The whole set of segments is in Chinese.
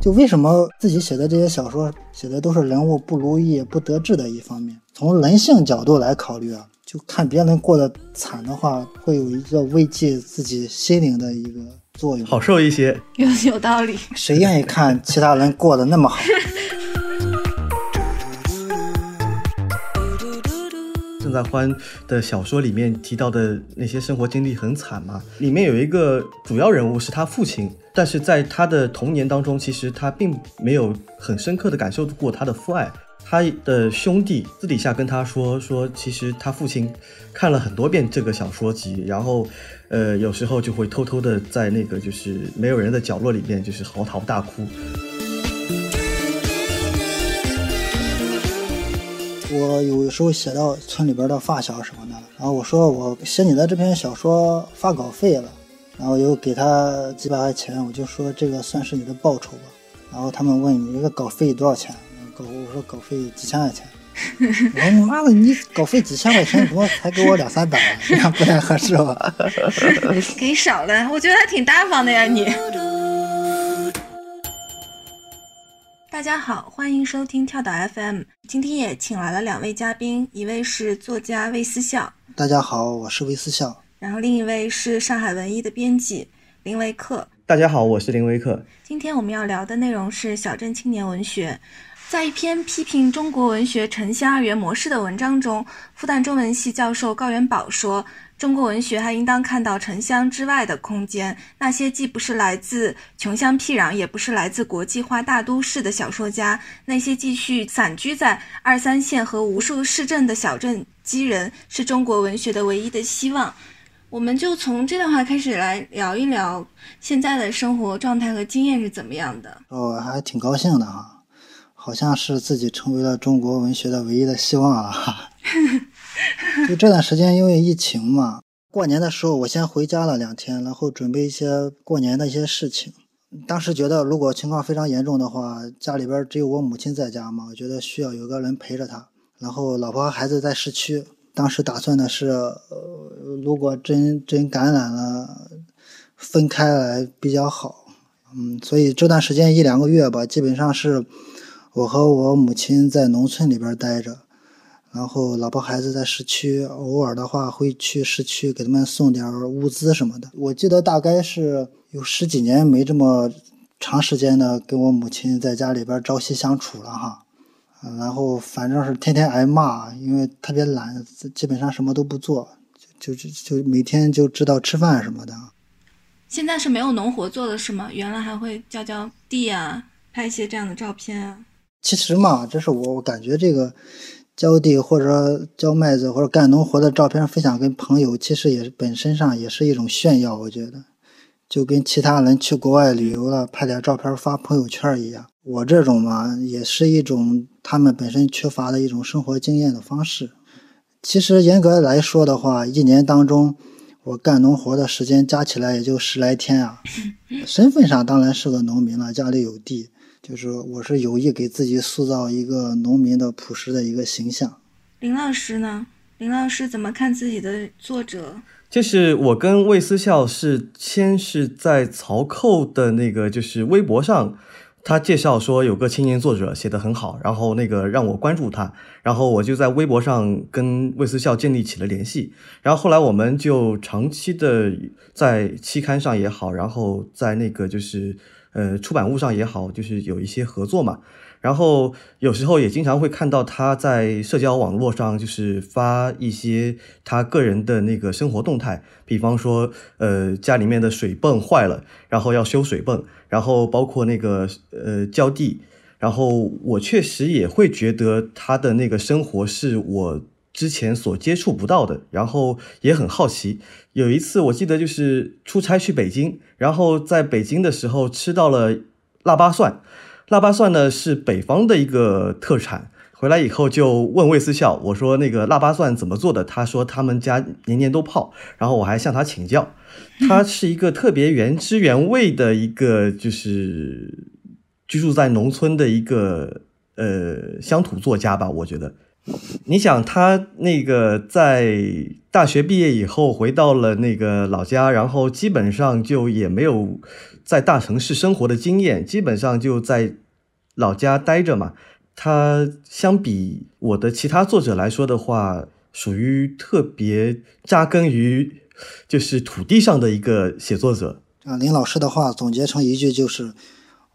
就为什么自己写的这些小说写的都是人物不如意、不得志的一方面？从人性角度来考虑啊，就看别人过得惨的话，会有一个慰藉自己心灵的一个作用，好受一些。有有道理。谁愿意看其他人过得那么好？郑在欢的小说里面提到的那些生活经历很惨嘛，里面有一个主要人物是他父亲，但是在他的童年当中，其实他并没有很深刻的感受过他的父爱。他的兄弟私底下跟他说说，其实他父亲看了很多遍这个小说集，然后，呃，有时候就会偷偷的在那个就是没有人的角落里面，就是嚎啕大哭。我有时候写到村里边的发小什么的，然后我说我写你的这篇小说发稿费了，然后又给他几百块钱，我就说这个算是你的报酬吧。然后他们问你一个稿费多少钱？稿我说稿费几千块钱。我说你妈的，你稿费几千块钱，怎么才给我两三百？这样不太合适吧？给少了，我觉得还挺大方的呀你。大家好，欢迎收听跳岛 FM。今天也请来了两位嘉宾，一位是作家魏思笑，大家好，我是魏思笑。然后另一位是上海文艺的编辑林维克。大家好，我是林维克。今天我们要聊的内容是小镇青年文学。在一篇批评中国文学城乡二元模式的文章中，复旦中文系教授高元宝说。中国文学还应当看到城乡之外的空间，那些既不是来自穷乡僻壤，也不是来自国际化大都市的小说家，那些继续散居在二三线和无数市镇的小镇基人，是中国文学的唯一的希望。我们就从这段话开始来聊一聊现在的生活状态和经验是怎么样的。哦，还挺高兴的哈，好像是自己成为了中国文学的唯一的希望了哈。就这段时间，因为疫情嘛，过年的时候我先回家了两天，然后准备一些过年的一些事情。当时觉得，如果情况非常严重的话，家里边只有我母亲在家嘛，我觉得需要有个人陪着她。然后老婆孩子在市区，当时打算的是，呃，如果真真感染了，分开来比较好。嗯，所以这段时间一两个月吧，基本上是我和我母亲在农村里边待着。然后老婆孩子在市区，偶尔的话会去市区给他们送点物资什么的。我记得大概是有十几年没这么长时间的跟我母亲在家里边朝夕相处了哈。然后反正是天天挨骂，因为特别懒，基本上什么都不做，就就就每天就知道吃饭什么的。现在是没有农活做了是吗？原来还会浇浇地啊，拍一些这样的照片啊。其实嘛，这是我我感觉这个。浇地或者浇麦子或者干农活的照片分享给朋友，其实也是本身上也是一种炫耀。我觉得，就跟其他人去国外旅游了拍点照片发朋友圈一样。我这种嘛，也是一种他们本身缺乏的一种生活经验的方式。其实严格来说的话，一年当中我干农活的时间加起来也就十来天啊。身份上当然是个农民了，家里有地。就是我是有意给自己塑造一个农民的朴实的一个形象。林老师呢？林老师怎么看自己的作者？就是我跟魏思笑是先是在曹寇的那个就是微博上，他介绍说有个青年作者写的很好，然后那个让我关注他，然后我就在微博上跟魏思笑建立起了联系，然后后来我们就长期的在期刊上也好，然后在那个就是。呃，出版物上也好，就是有一些合作嘛。然后有时候也经常会看到他在社交网络上，就是发一些他个人的那个生活动态，比方说，呃，家里面的水泵坏了，然后要修水泵，然后包括那个呃浇地。然后我确实也会觉得他的那个生活是我。之前所接触不到的，然后也很好奇。有一次我记得就是出差去北京，然后在北京的时候吃到了腊八蒜。腊八蒜呢是北方的一个特产。回来以后就问魏思笑，我说那个腊八蒜怎么做的？他说他们家年年都泡。然后我还向他请教，他是一个特别原汁原味的一个，就是居住在农村的一个呃乡土作家吧，我觉得。你想，他那个在大学毕业以后回到了那个老家，然后基本上就也没有在大城市生活的经验，基本上就在老家待着嘛。他相比我的其他作者来说的话，属于特别扎根于就是土地上的一个写作者。啊，林老师的话总结成一句就是。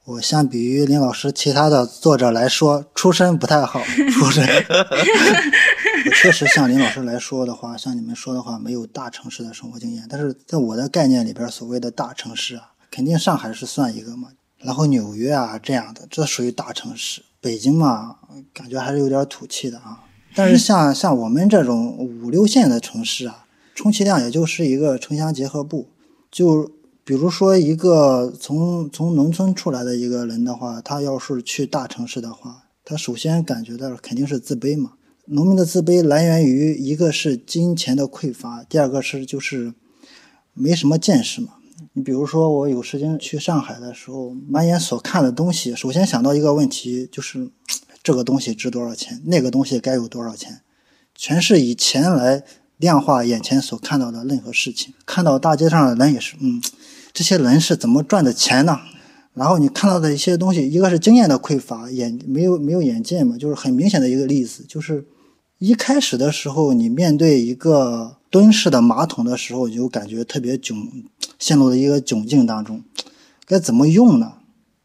我相比于林老师其他的作者来说，出身不太好。出身，我确实像林老师来说的话，像你们说的话，没有大城市的生活经验。但是在我的概念里边，所谓的大城市啊，肯定上海是算一个嘛，然后纽约啊这样的，这属于大城市。北京嘛，感觉还是有点土气的啊。但是像 像我们这种五六线的城市啊，充其量也就是一个城乡结合部，就。比如说，一个从从农村出来的一个人的话，他要是去大城市的话，他首先感觉到肯定是自卑嘛。农民的自卑来源于一个是金钱的匮乏，第二个是就是没什么见识嘛。你比如说，我有时间去上海的时候，满眼所看的东西，首先想到一个问题，就是这个东西值多少钱，那个东西该有多少钱，全是以钱来量化眼前所看到的任何事情。看到大街上的人也是，嗯。这些人是怎么赚的钱呢？然后你看到的一些东西，一个是经验的匮乏，眼没有没有眼界嘛，就是很明显的一个例子，就是一开始的时候，你面对一个蹲式的马桶的时候，就感觉特别窘，陷入了一个窘境当中，该怎么用呢？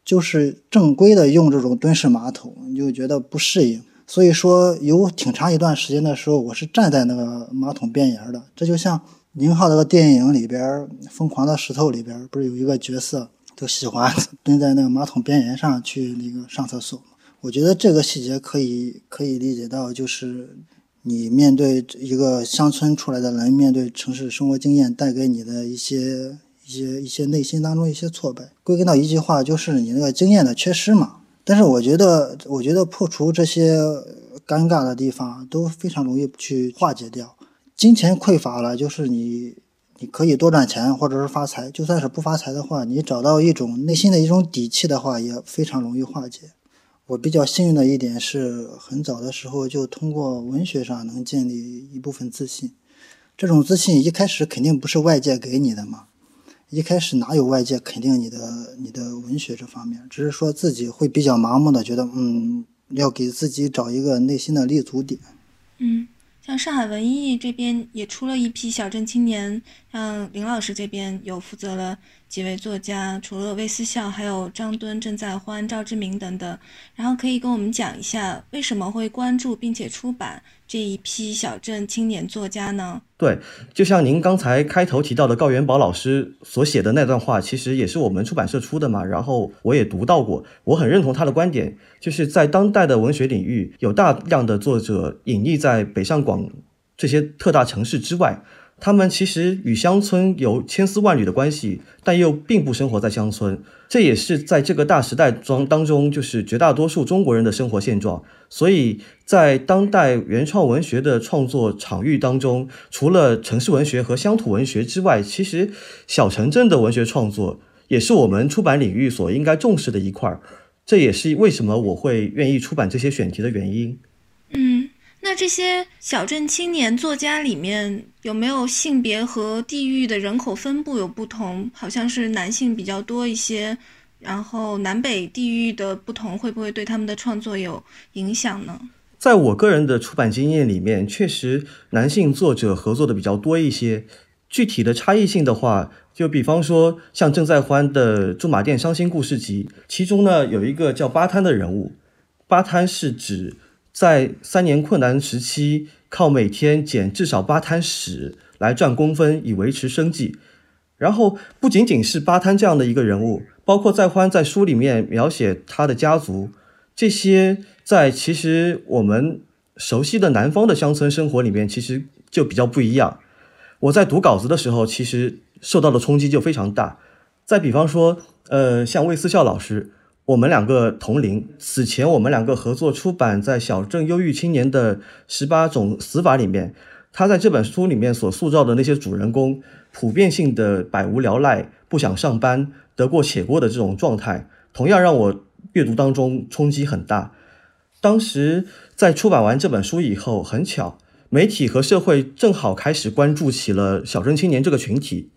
就是正规的用这种蹲式马桶，你就觉得不适应。所以说，有挺长一段时间的时候，我是站在那个马桶边沿的，这就像。宁浩那个电影里边，《疯狂的石头》里边，不是有一个角色就喜欢蹲在那个马桶边缘上去那个上厕所吗？我觉得这个细节可以可以理解到，就是你面对一个乡村出来的人，面对城市生活经验带给你的一些一些一些内心当中一些挫败，归根到一句话，就是你那个经验的缺失嘛。但是我觉得，我觉得破除这些尴尬的地方都非常容易去化解掉。金钱匮乏了，就是你，你可以多赚钱，或者是发财。就算是不发财的话，你找到一种内心的一种底气的话，也非常容易化解。我比较幸运的一点是，很早的时候就通过文学上能建立一部分自信。这种自信一开始肯定不是外界给你的嘛，一开始哪有外界肯定你的你的文学这方面，只是说自己会比较盲目的觉得，嗯，要给自己找一个内心的立足点。嗯。像上海文艺这边也出了一批小镇青年，像林老师这边有负责了几位作家，除了魏思孝，还有张敦、郑在欢、赵志明等等。然后可以跟我们讲一下，为什么会关注并且出版这一批小镇青年作家呢？对，就像您刚才开头提到的高元宝老师所写的那段话，其实也是我们出版社出的嘛。然后我也读到过，我很认同他的观点，就是在当代的文学领域，有大量的作者隐匿在北上广这些特大城市之外。他们其实与乡村有千丝万缕的关系，但又并不生活在乡村。这也是在这个大时代中当中，就是绝大多数中国人的生活现状。所以在当代原创文学的创作场域当中，除了城市文学和乡土文学之外，其实小城镇的文学创作也是我们出版领域所应该重视的一块儿。这也是为什么我会愿意出版这些选题的原因。那这些小镇青年作家里面有没有性别和地域的人口分布有不同？好像是男性比较多一些，然后南北地域的不同会不会对他们的创作有影响呢？在我个人的出版经验里面，确实男性作者合作的比较多一些。具体的差异性的话，就比方说像郑在欢的《驻马店伤心故事集》，其中呢有一个叫巴滩的人物，巴滩是指。在三年困难时期，靠每天捡至少八滩屎来赚工分以维持生计。然后不仅仅是八滩这样的一个人物，包括在欢在书里面描写他的家族，这些在其实我们熟悉的南方的乡村生活里面，其实就比较不一样。我在读稿子的时候，其实受到的冲击就非常大。再比方说，呃，像魏思孝老师。我们两个同龄，此前我们两个合作出版在小镇忧郁青年的十八种死法里面，他在这本书里面所塑造的那些主人公，普遍性的百无聊赖、不想上班、得过且过的这种状态，同样让我阅读当中冲击很大。当时在出版完这本书以后，很巧，媒体和社会正好开始关注起了小镇青年这个群体。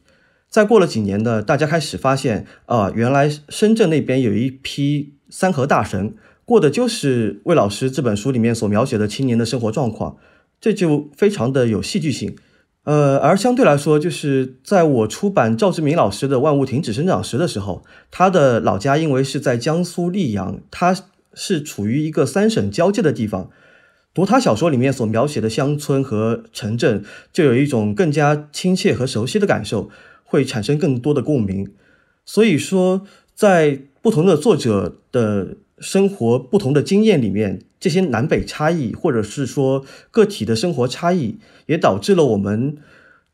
再过了几年呢，大家开始发现，啊，原来深圳那边有一批三和大神，过的就是魏老师这本书里面所描写的青年的生活状况，这就非常的有戏剧性。呃，而相对来说，就是在我出版赵志明老师的《万物停止生长时》的时候，他的老家因为是在江苏溧阳，他是处于一个三省交界的地方。读他小说里面所描写的乡村和城镇，就有一种更加亲切和熟悉的感受，会产生更多的共鸣。所以说，在不同的作者的生活、不同的经验里面。这些南北差异，或者是说个体的生活差异，也导致了我们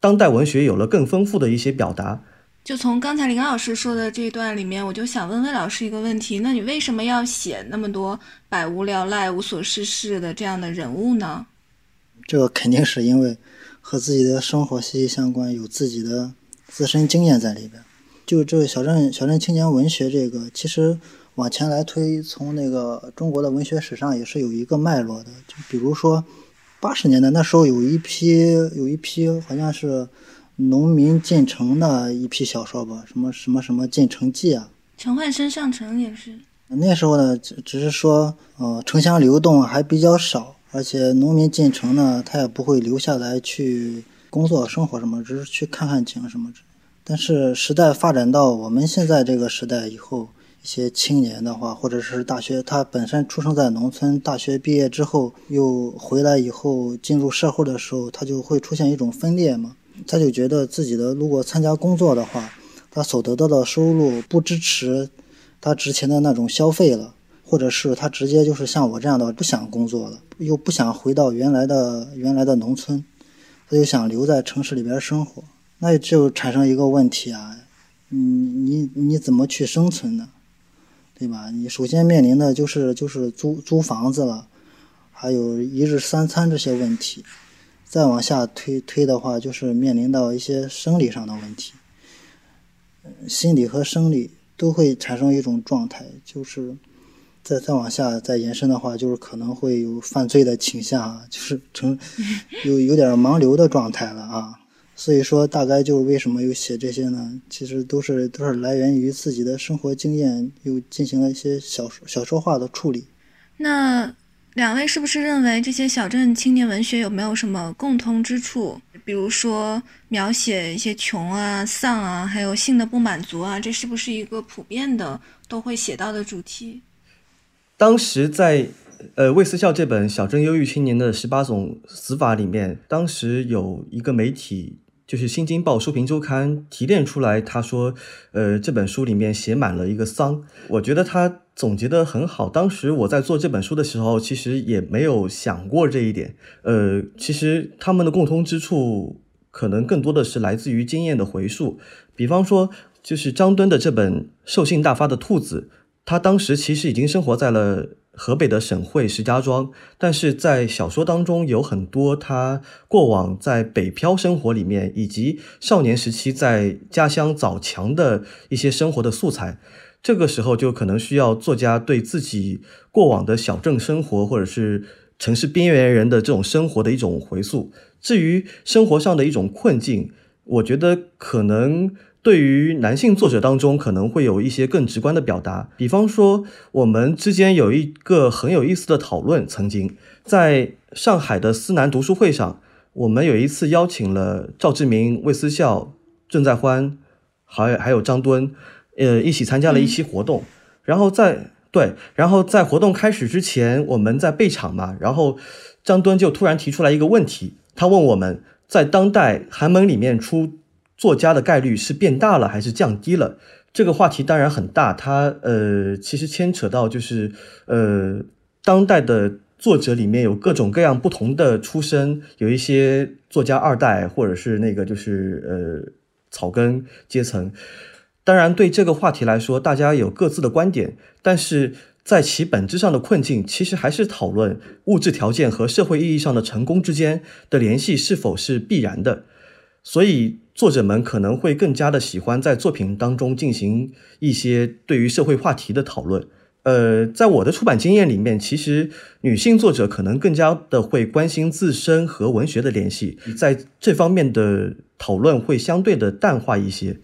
当代文学有了更丰富的一些表达。就从刚才林老师说的这一段里面，我就想问魏老师一个问题：那你为什么要写那么多百无聊赖、无所事事的这样的人物呢？这个肯定是因为和自己的生活息息相关，有自己的自身经验在里边。就这个小镇小镇青年文学，这个其实。往前来推，从那个中国的文学史上也是有一个脉络的。就比如说，八十年代那时候有一批有一批好像是农民进城的一批小说吧，什么什么什么进城记啊。陈焕生上城也是。那时候呢，只只是说，呃，城乡流动还比较少，而且农民进城呢，他也不会留下来去工作生活什么，只是去看看景什么。但是时代发展到我们现在这个时代以后。一些青年的话，或者是大学，他本身出生在农村，大学毕业之后又回来以后进入社会的时候，他就会出现一种分裂嘛。他就觉得自己的如果参加工作的话，他所得到的收入不支持他之前的那种消费了，或者是他直接就是像我这样的不想工作了，又不想回到原来的原来的农村，他就想留在城市里边生活，那就产生一个问题啊，你你你怎么去生存呢？对吧？你首先面临的就是就是租租房子了，还有一日三餐这些问题。再往下推推的话，就是面临到一些生理上的问题，心理和生理都会产生一种状态。就是再再往下再延伸的话，就是可能会有犯罪的倾向，就是成 有有点盲流的状态了啊。所以说，大概就是为什么又写这些呢？其实都是都是来源于自己的生活经验，又进行了一些小小说化的处理。那两位是不是认为这些小镇青年文学有没有什么共通之处？比如说描写一些穷啊、丧啊，还有性的不满足啊，这是不是一个普遍的都会写到的主题？当时在呃魏思孝这本《小镇忧郁青年的十八种死法》里面，当时有一个媒体。就是《新京报书评周刊》提炼出来，他说，呃，这本书里面写满了一个丧。我觉得他总结的很好。当时我在做这本书的时候，其实也没有想过这一点。呃，其实他们的共通之处，可能更多的是来自于经验的回溯。比方说，就是张敦的这本《兽性大发的兔子》，他当时其实已经生活在了。河北的省会石家庄，但是在小说当中有很多他过往在北漂生活里面，以及少年时期在家乡枣强的一些生活的素材。这个时候就可能需要作家对自己过往的小镇生活，或者是城市边缘人的这种生活的一种回溯。至于生活上的一种困境，我觉得可能。对于男性作者当中，可能会有一些更直观的表达。比方说，我们之间有一个很有意思的讨论。曾经在上海的思南读书会上，我们有一次邀请了赵志明、魏思孝、郑在欢，还还有张敦，呃，一起参加了一期活动。然后在对，然后在活动开始之前，我们在备场嘛，然后张敦就突然提出来一个问题，他问我们在当代寒门里面出。作家的概率是变大了还是降低了？这个话题当然很大，它呃其实牵扯到就是呃当代的作者里面有各种各样不同的出身，有一些作家二代或者是那个就是呃草根阶层。当然对这个话题来说，大家有各自的观点，但是在其本质上的困境，其实还是讨论物质条件和社会意义上的成功之间的联系是否是必然的。所以，作者们可能会更加的喜欢在作品当中进行一些对于社会话题的讨论。呃，在我的出版经验里面，其实女性作者可能更加的会关心自身和文学的联系，在这方面的讨论会相对的淡化一些。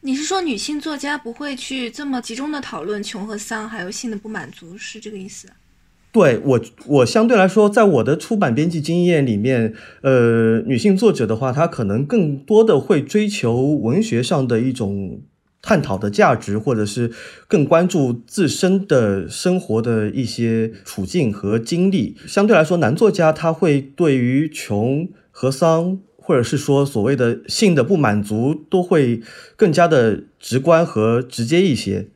你是说女性作家不会去这么集中的讨论穷和丧，还有性的不满足，是这个意思？对我，我相对来说，在我的出版编辑经验里面，呃，女性作者的话，她可能更多的会追求文学上的一种探讨的价值，或者是更关注自身的生活的一些处境和经历。相对来说，男作家他会对于穷和丧，或者是说所谓的性的不满足，都会更加的直观和直接一些。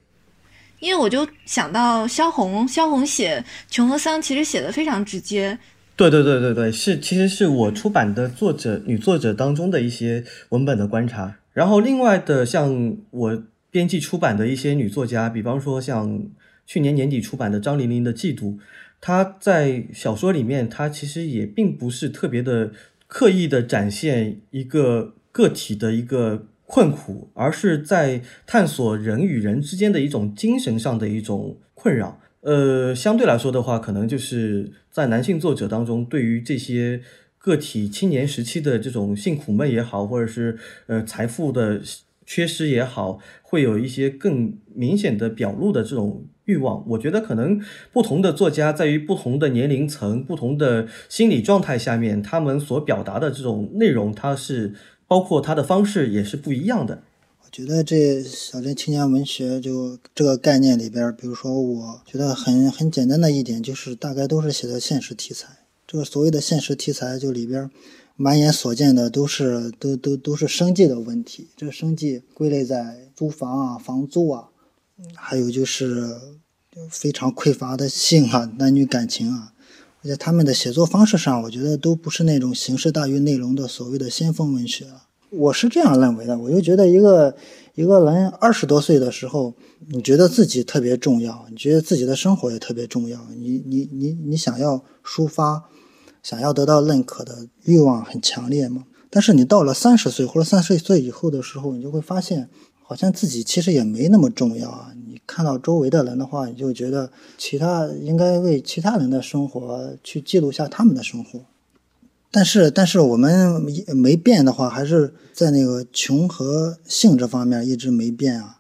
因为我就想到萧红，萧红写穷和桑其实写的非常直接。对对对对对，是其实是我出版的作者女作者当中的一些文本的观察。然后另外的像我编辑出版的一些女作家，比方说像去年年底出版的张玲玲的《嫉妒》，她在小说里面，她其实也并不是特别的刻意的展现一个个体的一个。困苦，而是在探索人与人之间的一种精神上的一种困扰。呃，相对来说的话，可能就是在男性作者当中，对于这些个体青年时期的这种性苦闷也好，或者是呃财富的缺失也好，会有一些更明显的表露的这种欲望。我觉得可能不同的作家在于不同的年龄层、不同的心理状态下面，他们所表达的这种内容，它是。包括他的方式也是不一样的。我觉得这小镇青年文学就这个概念里边，比如说，我觉得很很简单的一点就是，大概都是写的现实题材。这个所谓的现实题材，就里边满眼所见的都是都都都是生计的问题。这个生计归类在租房啊、房租啊，还有就是非常匮乏的性啊、男女感情啊。而且他们的写作方式上，我觉得都不是那种形式大于内容的所谓的先锋文学我是这样认为的，我就觉得一个一个人二十多岁的时候，你觉得自己特别重要，你觉得自己的生活也特别重要，你你你你想要抒发，想要得到认可的欲望很强烈嘛。但是你到了三十岁或者三十岁以后的时候，你就会发现，好像自己其实也没那么重要啊。你看到周围的人的话，你就觉得其他应该为其他人的生活去记录下他们的生活。但是，但是我们没变的话，还是在那个穷和性这方面一直没变啊。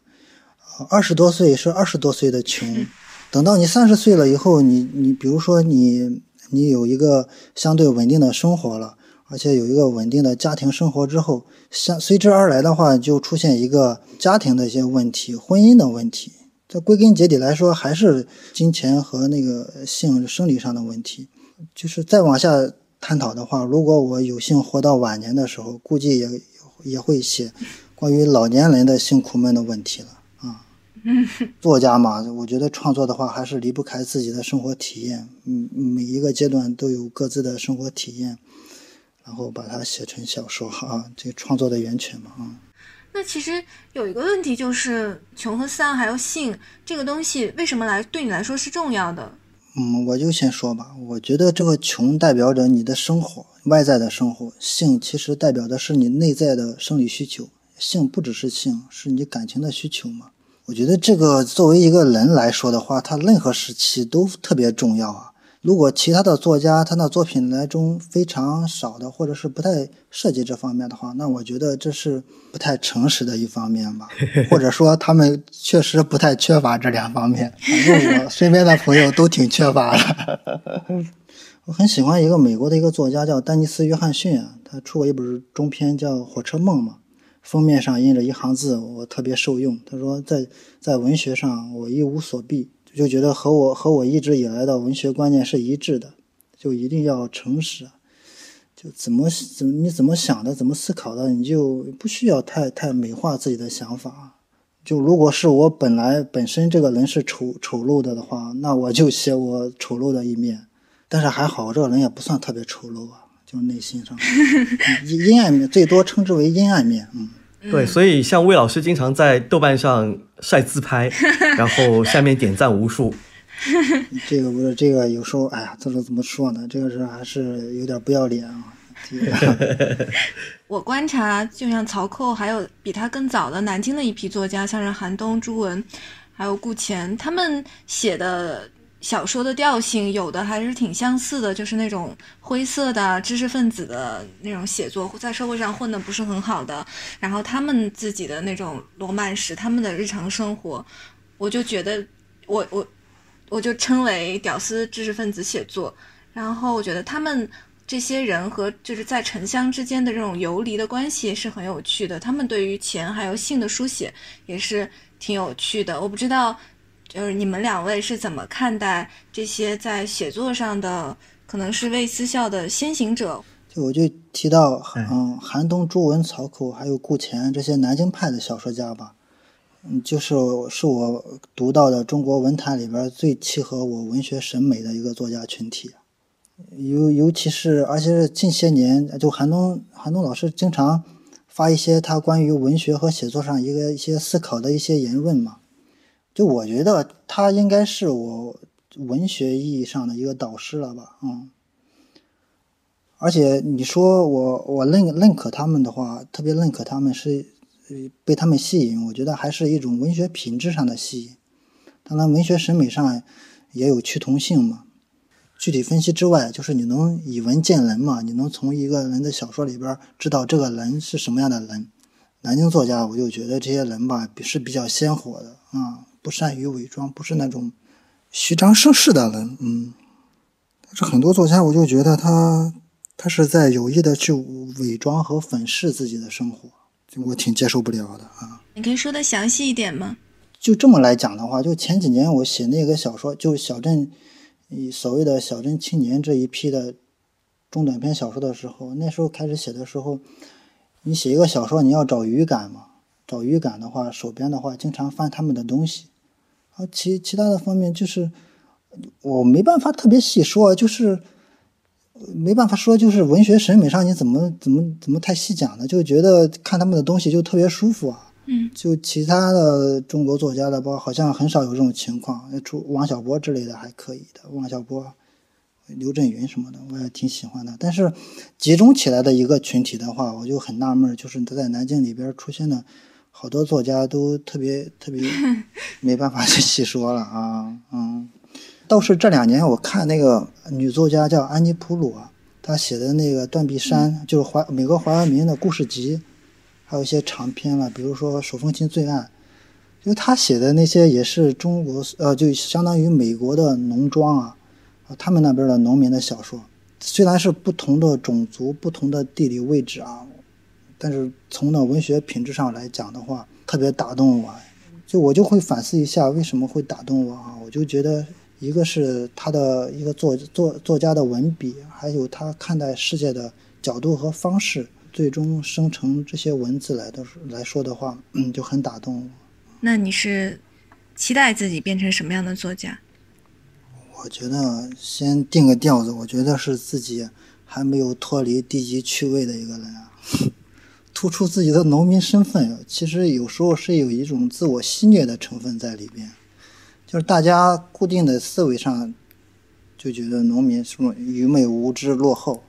二十多岁是二十多岁的穷，等到你三十岁了以后，你你比如说你你有一个相对稳定的生活了。而且有一个稳定的家庭生活之后，相随之而来的话，就出现一个家庭的一些问题、婚姻的问题。这归根结底来说，还是金钱和那个性生理上的问题。就是再往下探讨的话，如果我有幸活到晚年的时候，估计也也会写关于老年人的性苦闷的问题了啊。作家嘛，我觉得创作的话，还是离不开自己的生活体验。嗯，每一个阶段都有各自的生活体验。然后把它写成小说啊，这创作的源泉嘛啊。那其实有一个问题就是，穷和丧还有性这个东西，为什么来对你来说是重要的？嗯，我就先说吧。我觉得这个穷代表着你的生活，外在的生活；性其实代表的是你内在的生理需求。性不只是性，是你感情的需求嘛。我觉得这个作为一个人来说的话，他任何时期都特别重要啊。如果其他的作家他的作品来中非常少的，或者是不太涉及这方面的话，那我觉得这是不太诚实的一方面吧，或者说他们确实不太缺乏这两方面。反正我 身边的朋友都挺缺乏的。我很喜欢一个美国的一个作家叫丹尼斯·约翰逊啊，他出过一本中篇叫《火车梦》嘛，封面上印着一行字，我特别受用。他说在在文学上我一无所避。就觉得和我和我一直以来的文学观念是一致的，就一定要诚实，就怎么怎么你怎么想的，怎么思考的，你就不需要太太美化自己的想法。就如果是我本来本身这个人是丑丑陋的的话，那我就写我丑陋的一面。但是还好，这个人也不算特别丑陋啊，就内心上 阴阴暗面，最多称之为阴暗面，嗯。对，所以像魏老师经常在豆瓣上晒自拍，然后下面点赞无数。这个不是这个，有时候哎呀，这个怎么说呢？这个是还是有点不要脸啊。我观察，就像曹寇，还有比他更早的南京的一批作家，像是韩东、朱文，还有顾乾，他们写的小说的调性有的还是挺相似的，就是那种灰色的知识分子的那种写作，在社会上混的不是很好的，然后他们自己的那种罗曼史，他们的日常生活，我就觉得我我我就称为屌丝知识分子写作，然后我觉得他们。这些人和就是在城乡之间的这种游离的关系是很有趣的，他们对于钱还有性的书写也是挺有趣的。我不知道，就是你们两位是怎么看待这些在写作上的可能是魏思孝的先行者？就我就提到，嗯，寒冬、朱文、曹口还有顾乾这些南京派的小说家吧，嗯，就是是我读到的中国文坛里边最契合我文学审美的一个作家群体。尤尤其是，而且是近些年，就韩东韩东老师经常发一些他关于文学和写作上一个一些思考的一些言论嘛。就我觉得他应该是我文学意义上的一个导师了吧，嗯。而且你说我我认认可他们的话，特别认可他们是被他们吸引，我觉得还是一种文学品质上的吸引。当然，文学审美上也有趋同性嘛。具体分析之外，就是你能以文见人嘛？你能从一个人的小说里边知道这个人是什么样的人。南京作家，我就觉得这些人吧，是比较鲜活的啊，不善于伪装，不是那种虚张声势的人。嗯，但是很多作家，我就觉得他他是在有意的去伪装和粉饰自己的生活，我挺接受不了的啊。你可以说的详细一点吗？就这么来讲的话，就前几年我写那个小说，就小镇。所谓的小镇青年这一批的中短篇小说的时候，那时候开始写的时候，你写一个小说，你要找语感嘛？找语感的话，手边的话，经常翻他们的东西。啊，其其他的方面就是我没办法特别细说，就是没办法说，就是文学审美上你怎么怎么怎么太细讲呢？就觉得看他们的东西就特别舒服啊。嗯，就其他的中国作家的，包好像很少有这种情况。除王小波之类的还可以的，王小波、刘震云什么的，我也挺喜欢的。但是集中起来的一个群体的话，我就很纳闷，就是在南京里边出现的好多作家都特别特别 没办法去细说了啊。嗯，倒是这两年我看那个女作家叫安妮普鲁啊，她写的那个《断臂山》，就是华美国华文明的故事集。还有一些长篇了，比如说《手风琴罪案》，因为她写的那些也是中国，呃，就相当于美国的农庄啊，啊，他们那边的农民的小说，虽然是不同的种族、不同的地理位置啊，但是从那文学品质上来讲的话，特别打动我。就我就会反思一下，为什么会打动我啊？我就觉得，一个是他的一个作作作家的文笔，还有他看待世界的角度和方式。最终生成这些文字来的来说的话，嗯，就很打动我。那你是期待自己变成什么样的作家？我觉得先定个调子，我觉得是自己还没有脱离低级趣味的一个人啊，突出自己的农民身份。其实有时候是有一种自我戏谑的成分在里边，就是大家固定的思维上就觉得农民什么愚昧无知、落后。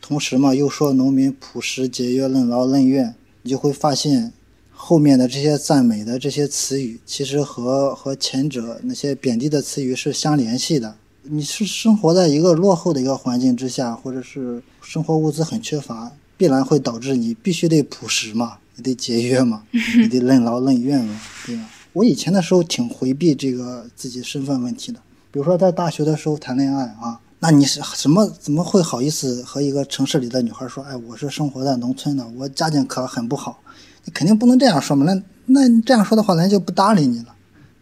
同时嘛，又说农民朴实节约、任劳任怨，你就会发现后面的这些赞美的这些词语，其实和和前者那些贬低的词语是相联系的。你是生活在一个落后的一个环境之下，或者是生活物资很缺乏，必然会导致你必须得朴实嘛，你得节约嘛，你得任劳任怨嘛，对吧？我以前的时候挺回避这个自己身份问题的，比如说在大学的时候谈恋爱啊。那你是什么？怎么会好意思和一个城市里的女孩说？哎，我是生活在农村的，我家境可很不好。你肯定不能这样说嘛。那那你这样说的话，人家就不搭理你了。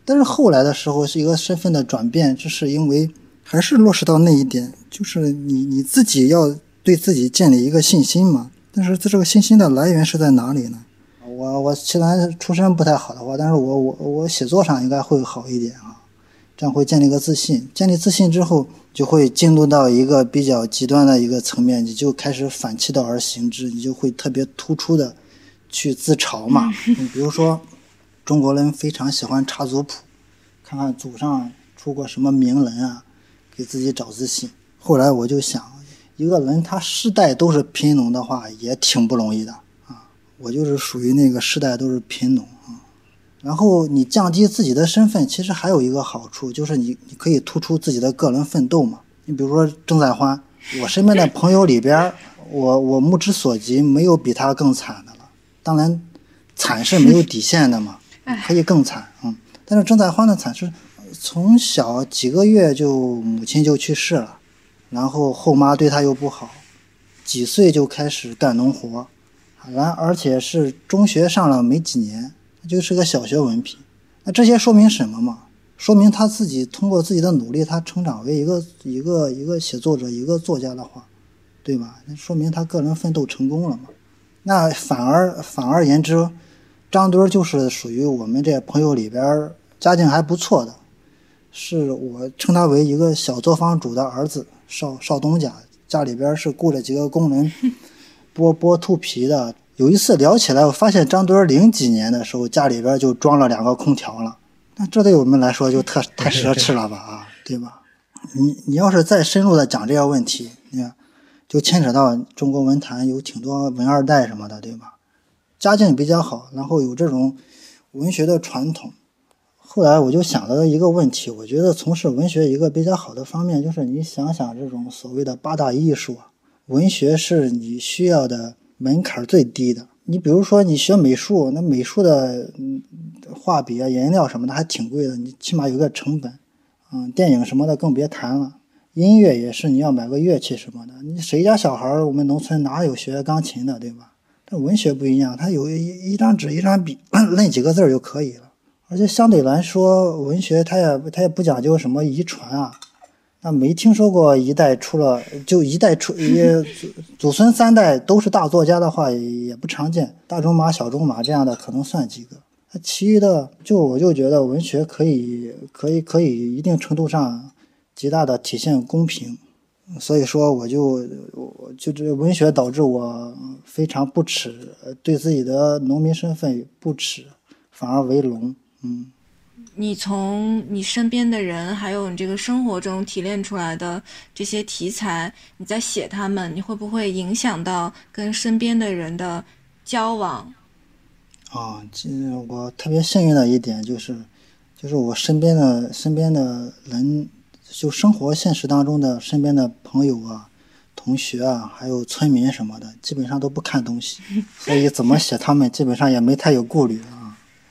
但是后来的时候是一个身份的转变，就是因为还是落实到那一点，就是你你自己要对自己建立一个信心嘛。但是在这个信心的来源是在哪里呢？我我虽然出身不太好的话，但是我我我写作上应该会好一点啊。这样会建立个自信，建立自信之后，就会进入到一个比较极端的一个层面，你就开始反其道而行之，你就会特别突出的去自嘲嘛。你比如说，中国人非常喜欢查族谱，看看祖上出过什么名人啊，给自己找自信。后来我就想，一个人他世代都是贫农的话，也挺不容易的啊。我就是属于那个世代都是贫农啊。然后你降低自己的身份，其实还有一个好处，就是你你可以突出自己的个人奋斗嘛。你比如说郑在欢，我身边的朋友里边，我我目之所及，没有比他更惨的了。当然，惨是没有底线的嘛，可以更惨，嗯。但是郑在欢的惨是，从小几个月就母亲就去世了，然后后妈对他又不好，几岁就开始干农活，然而且是中学上了没几年。就是个小学文凭，那这些说明什么嘛？说明他自己通过自己的努力，他成长为一个一个一个写作者，一个作家的话，对吧？那说明他个人奋斗成功了嘛？那反而反而言之，张墩就是属于我们这朋友里边家境还不错的，是我称他为一个小作坊主的儿子，少少东家，家里边是雇了几个工人剥剥兔皮的。有一次聊起来，我发现张墩零几年的时候家里边就装了两个空调了，那这对我们来说就特 太奢侈了吧啊，对吧？你你要是再深入的讲这个问题，你看就牵扯到中国文坛有挺多文二代什么的，对吧？家境比较好，然后有这种文学的传统。后来我就想到了一个问题，我觉得从事文学一个比较好的方面就是你想想这种所谓的八大艺术，文学是你需要的。门槛最低的，你比如说你学美术，那美术的画笔啊、颜料什么的还挺贵的，你起码有个成本。嗯，电影什么的更别谈了。音乐也是，你要买个乐器什么的。你谁家小孩儿，我们农村哪有学钢琴的，对吧？但文学不一样，他有一一张纸、一张笔，论几个字就可以了。而且相对来说，文学它也它也不讲究什么遗传啊。那没听说过一代出了就一代出也祖祖孙三代都是大作家的话也不常见，大仲马、小仲马这样的可能算几个。那其余的就我就觉得文学可以可以可以一定程度上极大的体现公平，所以说我就我就这文学导致我非常不耻，对自己的农民身份不耻，反而为荣，嗯。你从你身边的人，还有你这个生活中提炼出来的这些题材，你在写他们，你会不会影响到跟身边的人的交往？啊，这我特别幸运的一点就是，就是我身边的身边的人，就生活现实当中的身边的朋友啊、同学啊，还有村民什么的，基本上都不看东西，所以怎么写他们，基本上也没太有顾虑啊。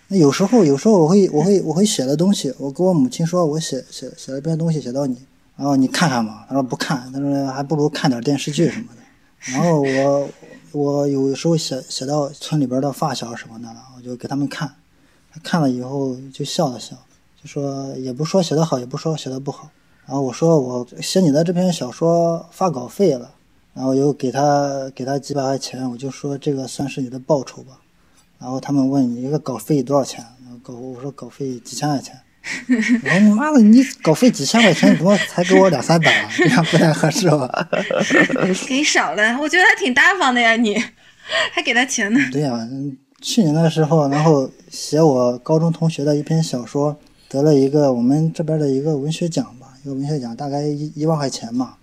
那有时候，有时候我会，我会，我会写的东西，我跟我母亲说，我写写写了一篇东西写到你，然后你看看嘛。他说不看，他说还不如看点电视剧什么的。然后我我有时候写写到村里边的发小什么的了，我就给他们看，看了以后就笑了笑，就说也不说写的好，也不说写的不好。然后我说我写你的这篇小说发稿费了，然后又给他给他几百块钱，我就说这个算是你的报酬吧。然后他们问你一个稿费多少钱？稿我说稿费几千块钱。我说你妈的，你稿费几千块钱，你怎么才给我两三百啊？这样不太合适吧？给少了，我觉得还挺大方的呀，你还给他钱呢。对呀，去年的时候，然后写我高中同学的一篇小说，得了一个我们这边的一个文学奖吧，一个文学奖，大概一一万块钱嘛。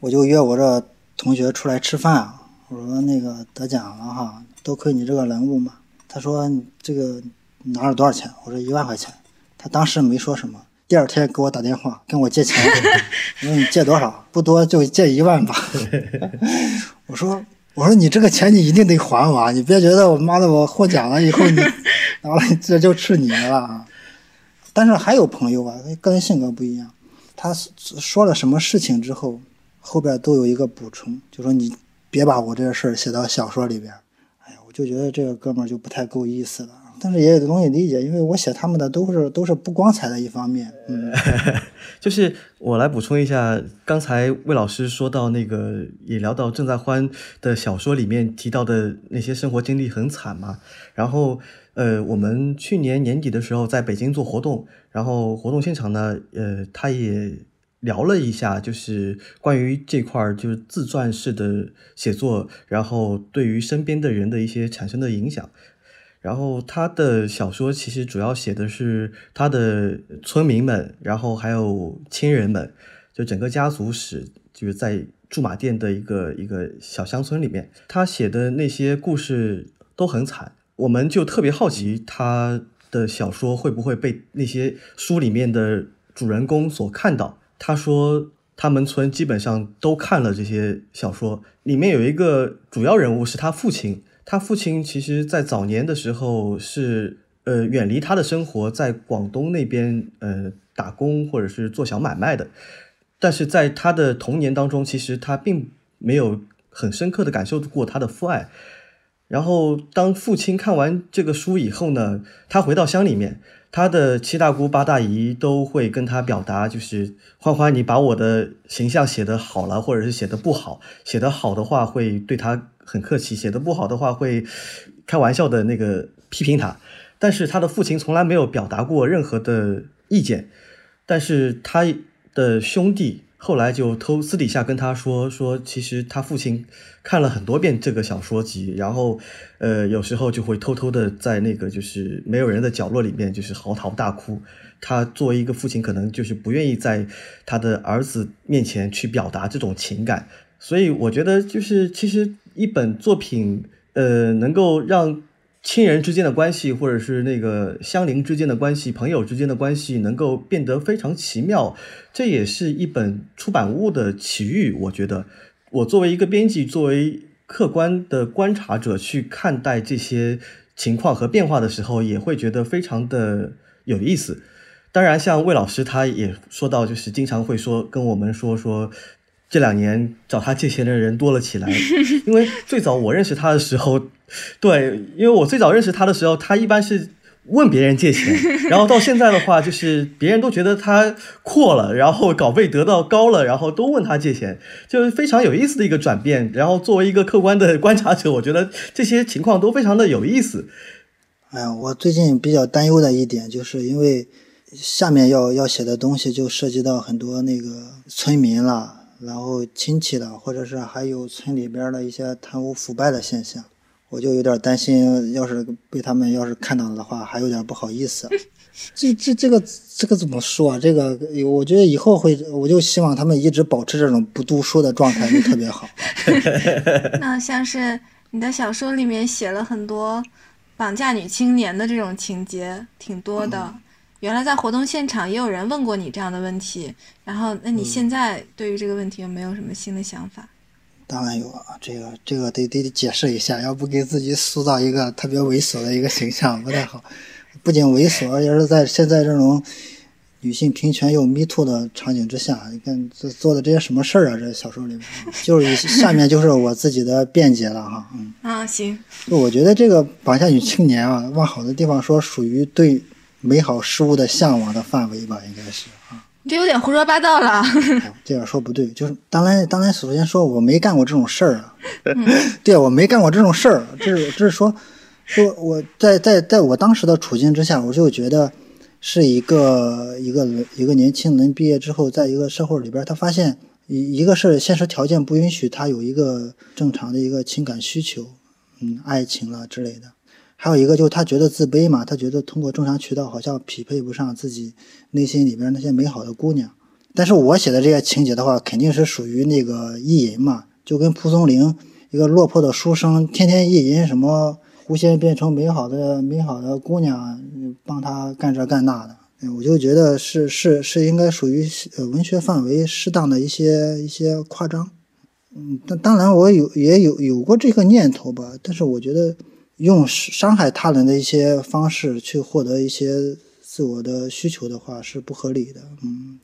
我就约我这同学出来吃饭，我说那个得奖了哈，多亏你这个人物嘛。他说：“这个拿了多少钱？”我说：“一万块钱。”他当时没说什么。第二天给我打电话，跟我借钱。我说：“你借多少？不多，就借一万吧。”我说：“我说你这个钱你一定得还我，你别觉得我妈的我获奖了以后你，拿了这就吃你的了。”但是还有朋友啊，个人性格不一样，他说了什么事情之后，后边都有一个补充，就说你别把我这个事儿写到小说里边。就觉得这个哥们儿就不太够意思了，但是也容易理解，因为我写他们的都是都是不光彩的一方面。嗯，就是我来补充一下，刚才魏老师说到那个，也聊到郑在欢的小说里面提到的那些生活经历很惨嘛。然后，呃，我们去年年底的时候在北京做活动，然后活动现场呢，呃，他也。聊了一下，就是关于这块，就是自传式的写作，然后对于身边的人的一些产生的影响。然后他的小说其实主要写的是他的村民们，然后还有亲人们，就整个家族史，就是在驻马店的一个一个小乡村里面，他写的那些故事都很惨，我们就特别好奇他。的小说会不会被那些书里面的主人公所看到。他说，他们村基本上都看了这些小说，里面有一个主要人物是他父亲。他父亲其实在早年的时候是呃远离他的生活，在广东那边呃打工或者是做小买卖的。但是在他的童年当中，其实他并没有很深刻的感受过他的父爱。然后当父亲看完这个书以后呢，他回到乡里面，他的七大姑八大姨都会跟他表达，就是欢欢，你把我的形象写得好了，或者是写得不好，写得好的话会对他很客气，写得不好的话会开玩笑的那个批评他。但是他的父亲从来没有表达过任何的意见，但是他的兄弟。后来就偷私底下跟他说说，其实他父亲看了很多遍这个小说集，然后，呃，有时候就会偷偷的在那个就是没有人的角落里面就是嚎啕大哭。他作为一个父亲，可能就是不愿意在他的儿子面前去表达这种情感。所以我觉得，就是其实一本作品，呃，能够让。亲人之间的关系，或者是那个相邻之间的关系、朋友之间的关系，能够变得非常奇妙，这也是一本出版物的奇遇。我觉得，我作为一个编辑，作为客观的观察者去看待这些情况和变化的时候，也会觉得非常的有意思。当然，像魏老师他也说到，就是经常会说跟我们说说。这两年找他借钱的人多了起来，因为最早我认识他的时候，对，因为我最早认识他的时候，他一般是问别人借钱，然后到现在的话，就是别人都觉得他阔了，然后稿费得到高了，然后都问他借钱，就是非常有意思的一个转变。然后作为一个客观的观察者，我觉得这些情况都非常的有意思。哎呀，我最近比较担忧的一点，就是因为下面要要写的东西就涉及到很多那个村民了。然后亲戚的，或者是还有村里边的一些贪污腐败的现象，我就有点担心，要是被他们要是看到了的话，还有点不好意思。这这这个这个怎么说啊？这个我觉得以后会，我就希望他们一直保持这种不读书的状态，就特别好。那像是你的小说里面写了很多绑架女青年的这种情节，挺多的。原来在活动现场也有人问过你这样的问题，然后那你现在对于这个问题有没有什么新的想法？当然有啊，这个这个得得解释一下，要不给自己塑造一个特别猥琐的一个形象不太好。不仅猥琐，而且是在现在这种女性平权又 me too 的场景之下，你看这做的这些什么事儿啊？这小说里面就是下面就是我自己的辩解了哈，嗯啊行，就我觉得这个绑架女青年啊，往好的地方说，属于对。美好事物的向往的范围吧，应该是啊。你这有点胡说八道了。这样说不对，就是当然，当然，首先说我没干过这种事儿啊。对，我没干过这种事儿。这是，这是说，说我在在在我当时的处境之下，我就觉得是一个一个一个年轻人毕业之后，在一个社会里边，他发现一一个是现实条件不允许他有一个正常的一个情感需求，嗯，爱情了之类的。还有一个就是他觉得自卑嘛，他觉得通过正常渠道好像匹配不上自己内心里边那些美好的姑娘。但是我写的这些情节的话，肯定是属于那个意淫嘛，就跟蒲松龄一个落魄的书生天天意淫什么狐仙变成美好的美好的姑娘，帮他干这干那的。我就觉得是是是应该属于文学范围适当的一些一些夸张。嗯，但当然我有也有有过这个念头吧，但是我觉得。用伤害他人的一些方式去获得一些自我的需求的话是不合理的。嗯，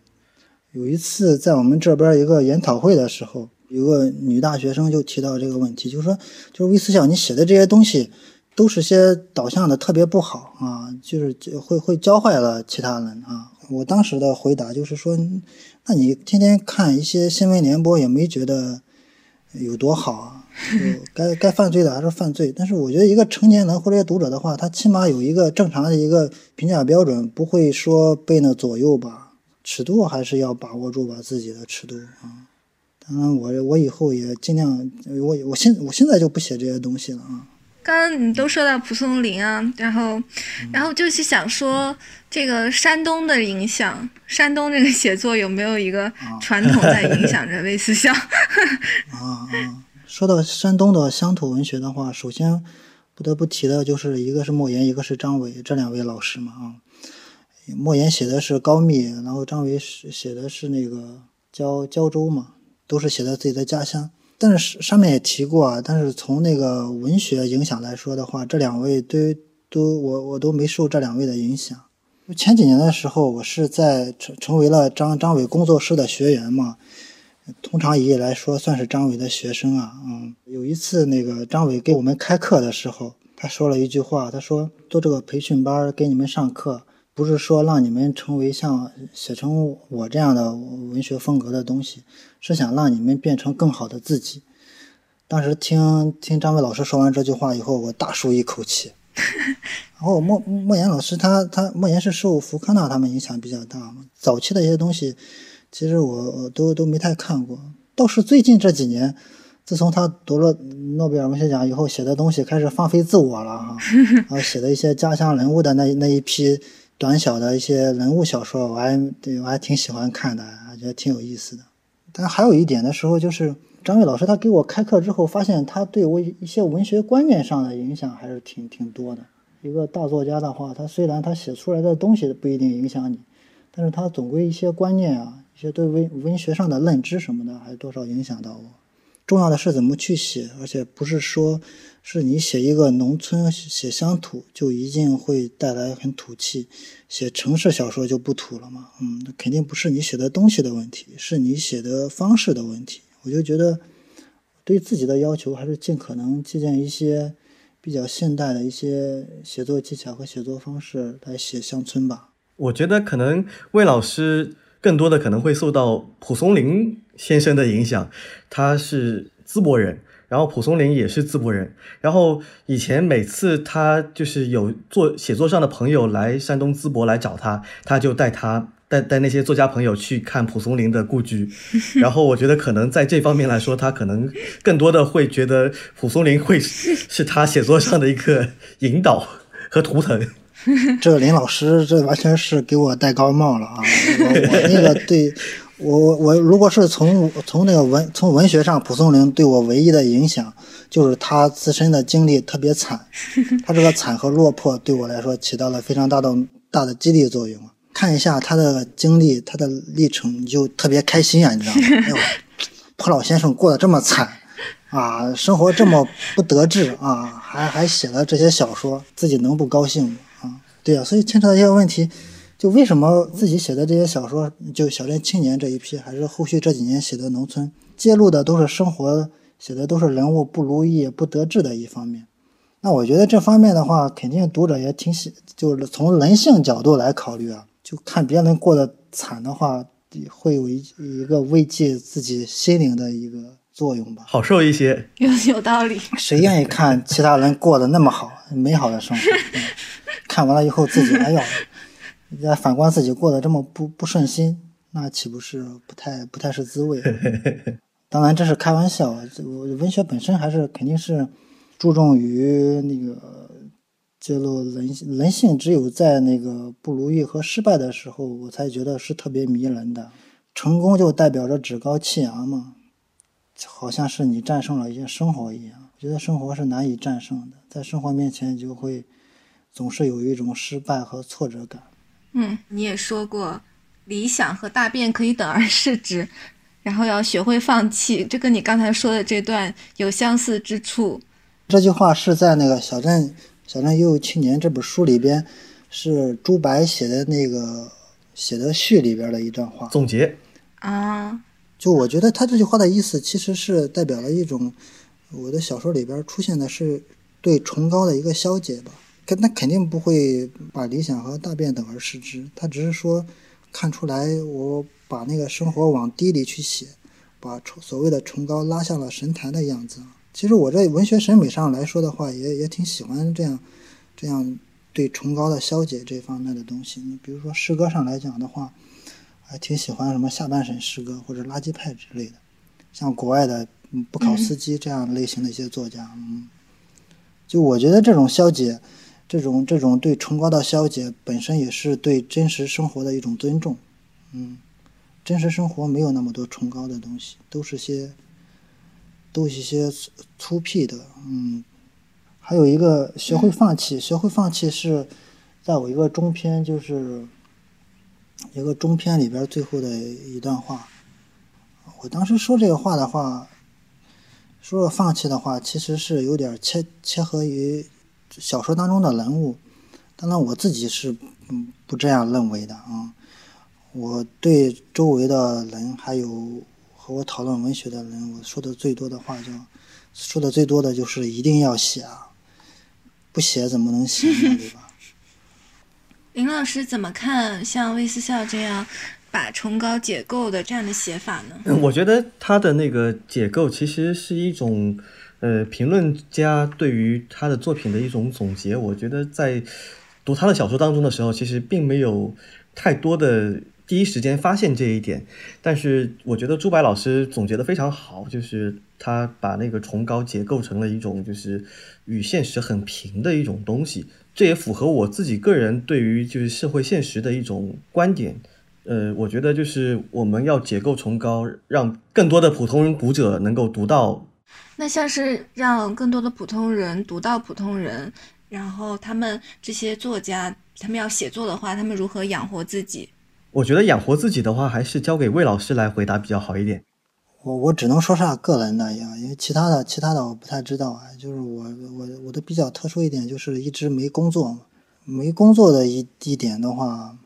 有一次在我们这边一个研讨会的时候，有个女大学生就提到这个问题，就是说，就是魏思想你写的这些东西都是些导向的特别不好啊，就是会会教坏了其他人啊。我当时的回答就是说，那你天天看一些新闻联播也没觉得有多好啊。该该犯罪的还是犯罪，但是我觉得一个成年人或者读者的话，他起码有一个正常的一个评价标准，不会说被那左右吧，尺度还是要把握住吧，自己的尺度啊。当然，我我以后也尽量，我我现我现在就不写这些东西了啊。刚刚你都说到蒲松龄啊，然后，然后就是想说这个山东的影响，山东这个写作有没有一个传统在影响着魏思想？啊 啊。说到山东的乡土文学的话，首先不得不提的就是一个是莫言，一个是张伟这两位老师嘛啊。莫言写的是高密，然后张伟写的是那个胶胶州嘛，都是写的自己的家乡。但是上面也提过啊，但是从那个文学影响来说的话，这两位都都我我都没受这两位的影响。前几年的时候，我是在成成为了张张伟工作室的学员嘛，通常意义来说算是张伟的学生啊。嗯，有一次那个张伟给我们开课的时候，他说了一句话，他说做这个培训班给你们上课。不是说让你们成为像写成我这样的文学风格的东西，是想让你们变成更好的自己。当时听听张伟老师说完这句话以后，我大舒一口气。然后莫莫言老师他他莫言是受福康纳他们影响比较大嘛，早期的一些东西，其实我都都没太看过。倒是最近这几年，自从他得了诺贝尔文学奖以后，写的东西开始放飞自我了哈，然后写的一些家乡人物的那那一批。短小的一些人物小说，我还对我还挺喜欢看的，还觉得挺有意思的。但还有一点的时候，就是张伟老师他给我开课之后，发现他对我一些文学观念上的影响还是挺挺多的。一个大作家的话，他虽然他写出来的东西不一定影响你，但是他总归一些观念啊，一些对文文学上的认知什么的，还多少影响到我。重要的是怎么去写，而且不是说。是你写一个农村写乡土，就一定会带来很土气；写城市小说就不土了嘛？嗯，肯定不是你写的东西的问题，是你写的方式的问题。我就觉得，对自己的要求还是尽可能借鉴一些比较现代的一些写作技巧和写作方式来写乡村吧。我觉得可能魏老师更多的可能会受到蒲松龄先生的影响，他是淄博人。然后蒲松龄也是淄博人，然后以前每次他就是有做写作上的朋友来山东淄博来找他，他就带他带带那些作家朋友去看蒲松龄的故居，然后我觉得可能在这方面来说，他可能更多的会觉得蒲松龄会是他写作上的一个引导和图腾。这个林老师这完全是给我戴高帽了啊！我我那个对。我我我，如果是从从那个文从文学上，蒲松龄对我唯一的影响，就是他自身的经历特别惨，他这个惨和落魄对我来说起到了非常大的大的激励作用。看一下他的经历，他的历程，你就特别开心啊，你知道吗？哎呦，蒲老先生过得这么惨啊，生活这么不得志啊，还还写了这些小说，自己能不高兴吗？对呀，所以牵扯到一些问题。就为什么自己写的这些小说，就小镇青年这一批，还是后续这几年写的农村，揭露的都是生活，写的都是人物不如意、不得志的一方面。那我觉得这方面的话，肯定读者也挺喜，就是从人性角度来考虑啊，就看别人过得惨的话，会有一一个慰藉自己心灵的一个作用吧，好受一些。有有道理。谁愿意看其他人过得那么好、美好的生活？看完了以后自己，哎呦。再反观自己过得这么不不顺心，那岂不是不太不太是滋味？当然这是开玩笑，文学本身还是肯定是注重于那个揭露人人性。只有在那个不如意和失败的时候，我才觉得是特别迷人的。成功就代表着趾高气扬嘛，好像是你战胜了一些生活一样。我觉得生活是难以战胜的，在生活面前就会总是有一种失败和挫折感。嗯，你也说过，理想和大便可以等而视之，然后要学会放弃，这跟你刚才说的这段有相似之处。这句话是在那个《小镇小镇悠悠青年》这本书里边，是朱白写的那个写的序里边的一段话总结啊。就我觉得他这句话的意思，其实是代表了一种我的小说里边出现的是对崇高的一个消解吧。跟那肯定不会把理想和大便等而视之，他只是说看出来我把那个生活往低里去写，把所谓的崇高拉向了神坛的样子。其实我在文学审美上来说的话，也也挺喜欢这样这样对崇高的消解这方面的东西。你比如说诗歌上来讲的话，还挺喜欢什么下半身诗歌或者垃圾派之类的，像国外的布考斯基这样类型的一些作家，嗯，就我觉得这种消解。这种这种对崇高的消解本身也是对真实生活的一种尊重，嗯，真实生活没有那么多崇高的东西，都是些，都是些粗粗鄙的，嗯，还有一个学会放弃，学会放弃是在我一个中篇，就是一个中篇里边最后的一段话。我当时说这个话的话，说放弃的话，其实是有点切切合于小说当中的人物。当然，我自己是嗯不这样认为的啊。我对周围的人，还有和我讨论文学的人，我说的最多的话就说的最多的就是一定要写啊。不写怎么能行呢？对吧？林老师怎么看像魏思笑这样把崇高解构的这样的写法呢？我觉得他的那个解构其实是一种，呃，评论家对于他的作品的一种总结。我觉得在读他的小说当中的时候，其实并没有太多的第一时间发现这一点。但是我觉得朱白老师总结的非常好，就是他把那个崇高解构成了一种就是。与现实很平的一种东西，这也符合我自己个人对于就是社会现实的一种观点。呃，我觉得就是我们要解构崇高，让更多的普通人读者能够读到。那像是让更多的普通人读到普通人，然后他们这些作家，他们要写作的话，他们如何养活自己？我觉得养活自己的话，还是交给魏老师来回答比较好一点。我我只能说下个人的呀，因为其他的其他的我不太知道啊。就是我我我的比较特殊一点，就是一直没工作，没工作的一一点的话，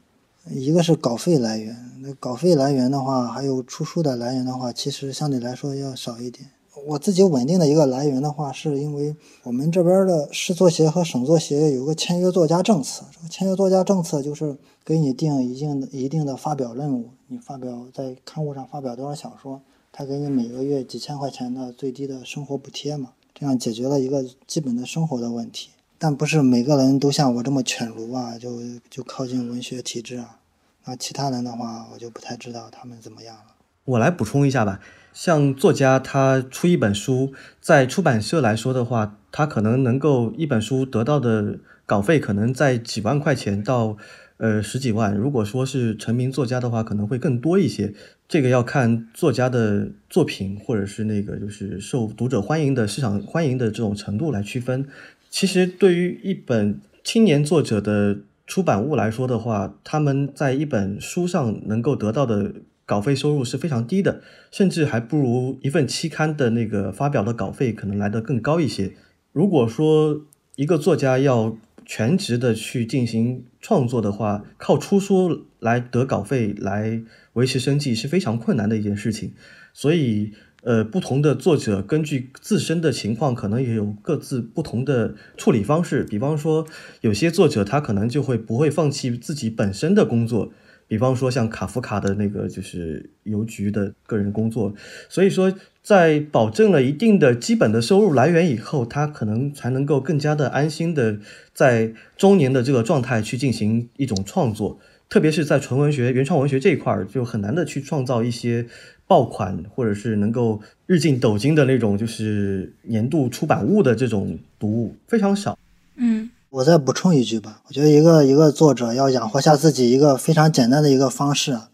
一个是稿费来源，那稿费来源的话，还有出书的来源的话，其实相对来说要少一点。我自己稳定的一个来源的话，是因为我们这边的市作协和省作协有个签约作家政策，签约作家政策就是给你定一定一定的发表任务，你发表在刊物上发表多少小说。他给你每个月几千块钱的最低的生活补贴嘛，这样解决了一个基本的生活的问题。但不是每个人都像我这么犬儒啊，就就靠近文学体制啊。那其他人的话，我就不太知道他们怎么样了。我来补充一下吧，像作家他出一本书，在出版社来说的话，他可能能够一本书得到的稿费可能在几万块钱到呃十几万。如果说是成名作家的话，可能会更多一些。这个要看作家的作品，或者是那个就是受读者欢迎的市场欢迎的这种程度来区分。其实对于一本青年作者的出版物来说的话，他们在一本书上能够得到的稿费收入是非常低的，甚至还不如一份期刊的那个发表的稿费可能来得更高一些。如果说一个作家要全职的去进行创作的话，靠出书来得稿费来。维持生计是非常困难的一件事情，所以，呃，不同的作者根据自身的情况，可能也有各自不同的处理方式。比方说，有些作者他可能就会不会放弃自己本身的工作，比方说像卡夫卡的那个就是邮局的个人工作。所以说，在保证了一定的基本的收入来源以后，他可能才能够更加的安心的在中年的这个状态去进行一种创作。特别是在纯文学、原创文学这一块儿，就很难的去创造一些爆款，或者是能够日进斗金的那种，就是年度出版物的这种读物非常少。嗯，我再补充一句吧，我觉得一个一个作者要养活下自己，一个非常简单的一个方式啊，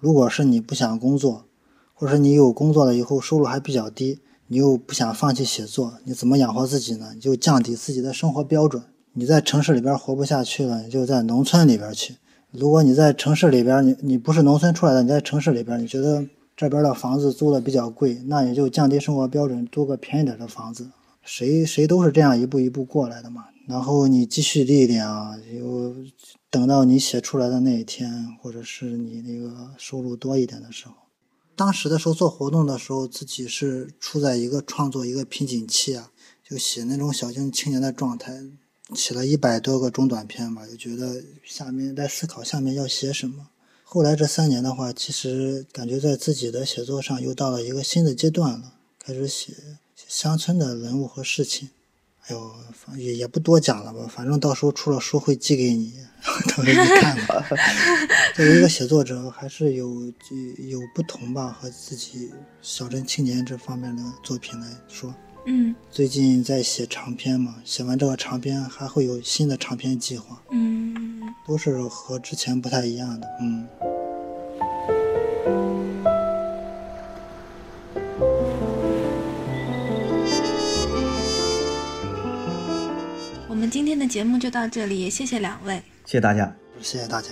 如果是你不想工作，或者说你有工作了以后收入还比较低，你又不想放弃写作，你怎么养活自己呢？你就降低自己的生活标准。你在城市里边活不下去了，你就在农村里边去。如果你在城市里边，你你不是农村出来的，你在城市里边，你觉得这边的房子租的比较贵，那你就降低生活标准，租个便宜点的房子。谁谁都是这样一步一步过来的嘛。然后你继续历练啊，有等到你写出来的那一天，或者是你那个收入多一点的时候，当时的时候做活动的时候，自己是处在一个创作一个瓶颈期啊，就写那种小型青年的状态。写了一百多个中短篇吧，就觉得下面在思考下面要写什么。后来这三年的话，其实感觉在自己的写作上又到了一个新的阶段了，开始写乡村的人物和事情。哎呦，也也不多讲了吧，反正到时候出了书会寄给你，到时候你看吧。作为一个写作者，还是有有不同吧，和自己小镇青年这方面的作品来说。嗯，最近在写长篇嘛，写完这个长篇还会有新的长篇计划。嗯，都是和之前不太一样的。嗯。我们今天的节目就到这里，谢谢两位，谢谢大家，谢谢大家。